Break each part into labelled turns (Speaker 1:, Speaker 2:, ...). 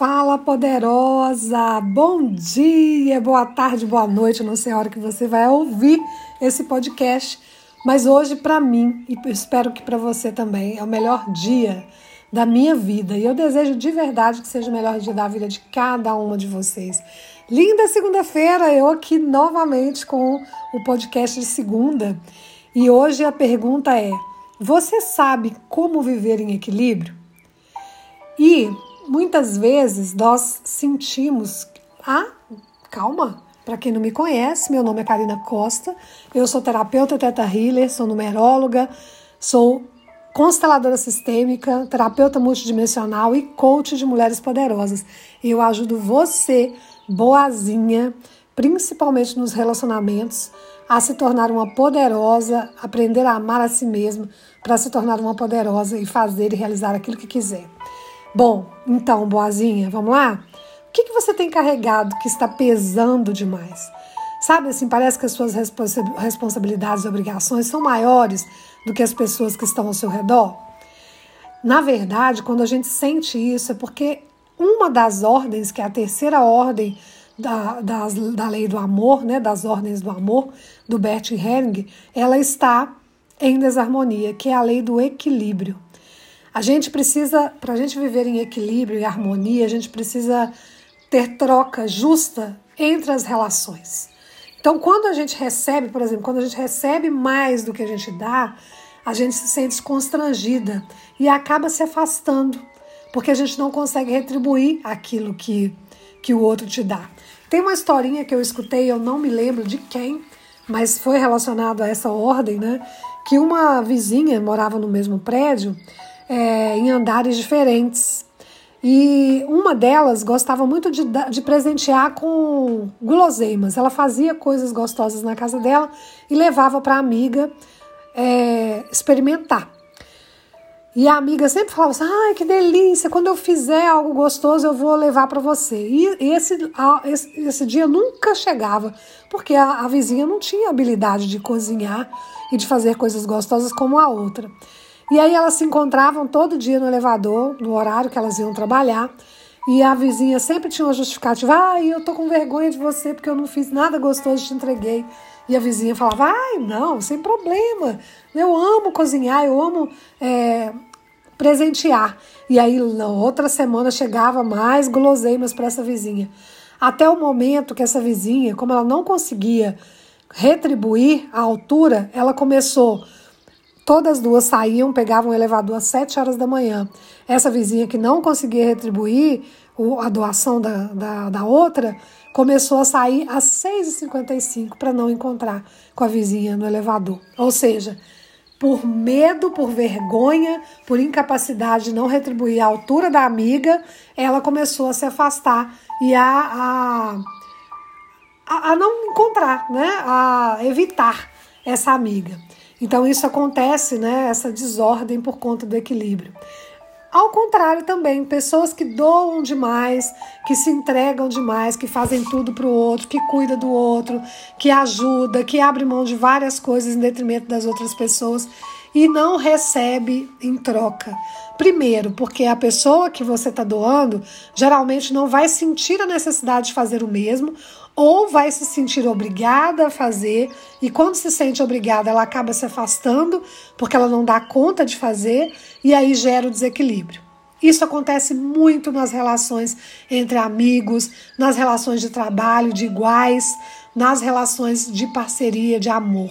Speaker 1: Fala poderosa! Bom dia, boa tarde, boa noite. não sei a hora que você vai ouvir esse podcast, mas hoje para mim e espero que para você também é o melhor dia da minha vida e eu desejo de verdade que seja o melhor dia da vida de cada uma de vocês. Linda segunda-feira, eu aqui novamente com o podcast de segunda e hoje a pergunta é: você sabe como viver em equilíbrio? E muitas vezes nós sentimos. Ah, calma! Para quem não me conhece, meu nome é Karina Costa, eu sou terapeuta teta healer, sou numeróloga, sou consteladora sistêmica, terapeuta multidimensional e coach de mulheres poderosas. Eu ajudo você, boazinha, principalmente nos relacionamentos, a se tornar uma poderosa, aprender a amar a si mesma, para se tornar uma poderosa e fazer e realizar aquilo que quiser. Bom, então, boazinha, vamos lá? O que, que você tem carregado que está pesando demais? Sabe assim, parece que as suas responsabilidades e obrigações são maiores do que as pessoas que estão ao seu redor? Na verdade, quando a gente sente isso, é porque uma das ordens, que é a terceira ordem da, das, da lei do amor, né, das ordens do amor, do Bert Helling, ela está em desarmonia, que é a lei do equilíbrio. A gente precisa, para a gente viver em equilíbrio e harmonia, a gente precisa ter troca justa entre as relações. Então, quando a gente recebe, por exemplo, quando a gente recebe mais do que a gente dá, a gente se sente constrangida e acaba se afastando, porque a gente não consegue retribuir aquilo que, que o outro te dá. Tem uma historinha que eu escutei, eu não me lembro de quem, mas foi relacionado a essa ordem, né? Que uma vizinha morava no mesmo prédio é, em andares diferentes. E uma delas gostava muito de, de presentear com guloseimas. Ela fazia coisas gostosas na casa dela e levava para a amiga é, experimentar. E a amiga sempre falava assim: ai, que delícia, quando eu fizer algo gostoso eu vou levar para você. E esse, esse, esse, dia nunca chegava, porque a, a vizinha não tinha habilidade de cozinhar e de fazer coisas gostosas como a outra. E aí elas se encontravam todo dia no elevador, no horário que elas iam trabalhar. E a vizinha sempre tinha uma justificativa: ai, eu tô com vergonha de você porque eu não fiz nada gostoso, te entreguei. E a vizinha falava: ai, não, sem problema. Eu amo cozinhar, eu amo é, presentear. E aí, na outra semana, chegava mais guloseimas para essa vizinha. Até o momento que essa vizinha, como ela não conseguia retribuir a altura, ela começou Todas duas saíam, pegavam o elevador às 7 horas da manhã. Essa vizinha que não conseguia retribuir a doação da, da, da outra começou a sair às 6h55 para não encontrar com a vizinha no elevador. Ou seja, por medo, por vergonha, por incapacidade de não retribuir a altura da amiga, ela começou a se afastar e a, a, a não encontrar, né? a evitar essa amiga. Então isso acontece, né, essa desordem por conta do equilíbrio. Ao contrário também, pessoas que doam demais, que se entregam demais, que fazem tudo para o outro, que cuida do outro, que ajuda, que abre mão de várias coisas em detrimento das outras pessoas e não recebe em troca. Primeiro, porque a pessoa que você está doando geralmente não vai sentir a necessidade de fazer o mesmo ou vai se sentir obrigada a fazer, e quando se sente obrigada, ela acaba se afastando porque ela não dá conta de fazer, e aí gera o desequilíbrio. Isso acontece muito nas relações entre amigos, nas relações de trabalho de iguais, nas relações de parceria, de amor.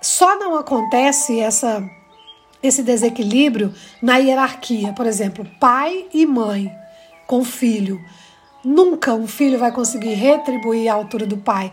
Speaker 1: Só não acontece essa esse desequilíbrio na hierarquia, por exemplo, pai e mãe com filho. Nunca um filho vai conseguir retribuir a altura do pai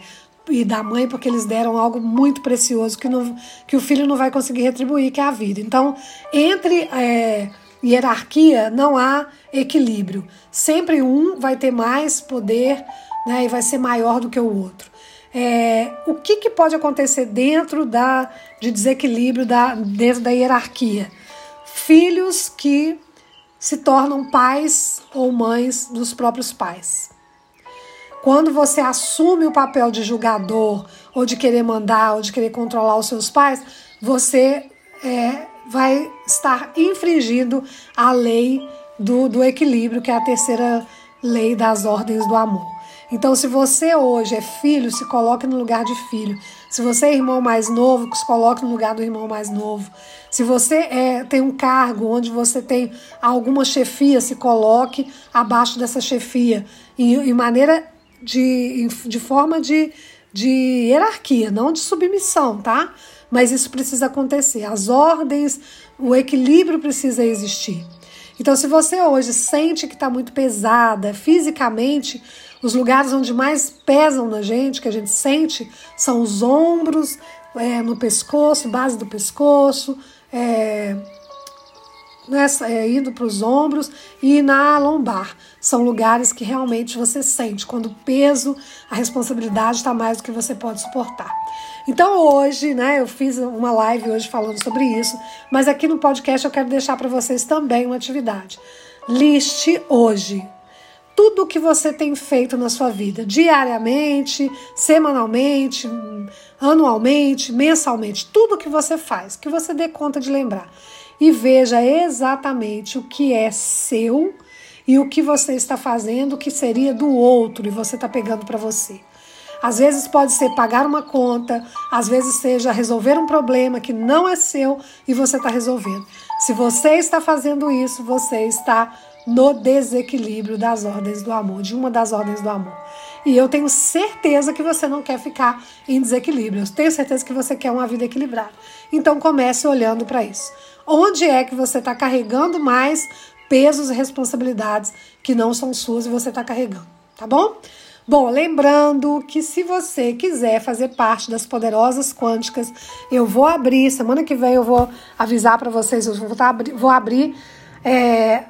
Speaker 1: e da mãe, porque eles deram algo muito precioso que, não, que o filho não vai conseguir retribuir, que é a vida. Então, entre é, hierarquia não há equilíbrio. Sempre um vai ter mais poder né, e vai ser maior do que o outro. É, o que, que pode acontecer dentro da, de desequilíbrio da, dentro da hierarquia? Filhos que se tornam pais ou mães dos próprios pais. Quando você assume o papel de julgador, ou de querer mandar, ou de querer controlar os seus pais, você é, vai estar infringindo a lei do, do equilíbrio, que é a terceira lei das ordens do amor. Então, se você hoje é filho, se coloque no lugar de filho. Se você é irmão mais novo, se coloque no lugar do irmão mais novo. Se você é, tem um cargo onde você tem alguma chefia, se coloque abaixo dessa chefia. Em, em maneira de, de forma de, de hierarquia, não de submissão, tá? Mas isso precisa acontecer. As ordens, o equilíbrio precisa existir. Então, se você hoje sente que está muito pesada fisicamente, os lugares onde mais pesam na gente, que a gente sente, são os ombros, é, no pescoço, base do pescoço, é, nessa, é, indo para os ombros e na lombar. São lugares que realmente você sente quando o peso, a responsabilidade está mais do que você pode suportar. Então hoje, né, eu fiz uma live hoje falando sobre isso, mas aqui no podcast eu quero deixar para vocês também uma atividade. Liste hoje tudo o que você tem feito na sua vida, diariamente, semanalmente, anualmente, mensalmente, tudo o que você faz, que você dê conta de lembrar. E veja exatamente o que é seu e o que você está fazendo que seria do outro e você está pegando para você. Às vezes pode ser pagar uma conta, às vezes seja resolver um problema que não é seu e você está resolvendo. Se você está fazendo isso, você está no desequilíbrio das ordens do amor, de uma das ordens do amor. E eu tenho certeza que você não quer ficar em desequilíbrio. Eu tenho certeza que você quer uma vida equilibrada. Então comece olhando para isso. Onde é que você está carregando mais pesos e responsabilidades que não são suas e você está carregando, tá bom? Bom, lembrando que se você quiser fazer parte das poderosas quânticas, eu vou abrir, semana que vem eu vou avisar para vocês, eu vou, tá, vou abrir é,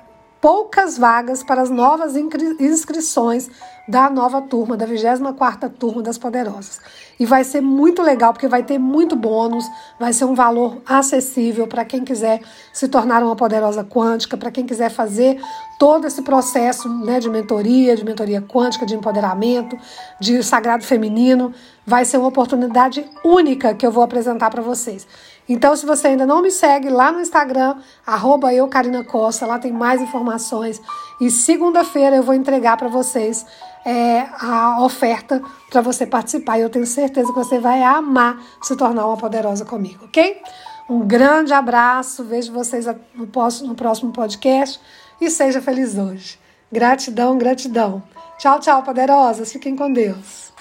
Speaker 1: poucas vagas para as novas inscrições da nova turma, da 24ª turma das Poderosas. E vai ser muito legal, porque vai ter muito bônus, vai ser um valor acessível para quem quiser se tornar uma poderosa quântica, para quem quiser fazer todo esse processo né, de mentoria, de mentoria quântica, de empoderamento, de sagrado feminino. Vai ser uma oportunidade única que eu vou apresentar para vocês. Então, se você ainda não me segue lá no Instagram, arroba eu, Karina Costa, lá tem mais informações. E segunda-feira eu vou entregar para vocês é, a oferta para você participar. E eu tenho certeza que você vai amar se tornar uma poderosa comigo, ok? Um grande abraço, vejo vocês no próximo podcast e seja feliz hoje. Gratidão, gratidão. Tchau, tchau, poderosas. Fiquem com Deus.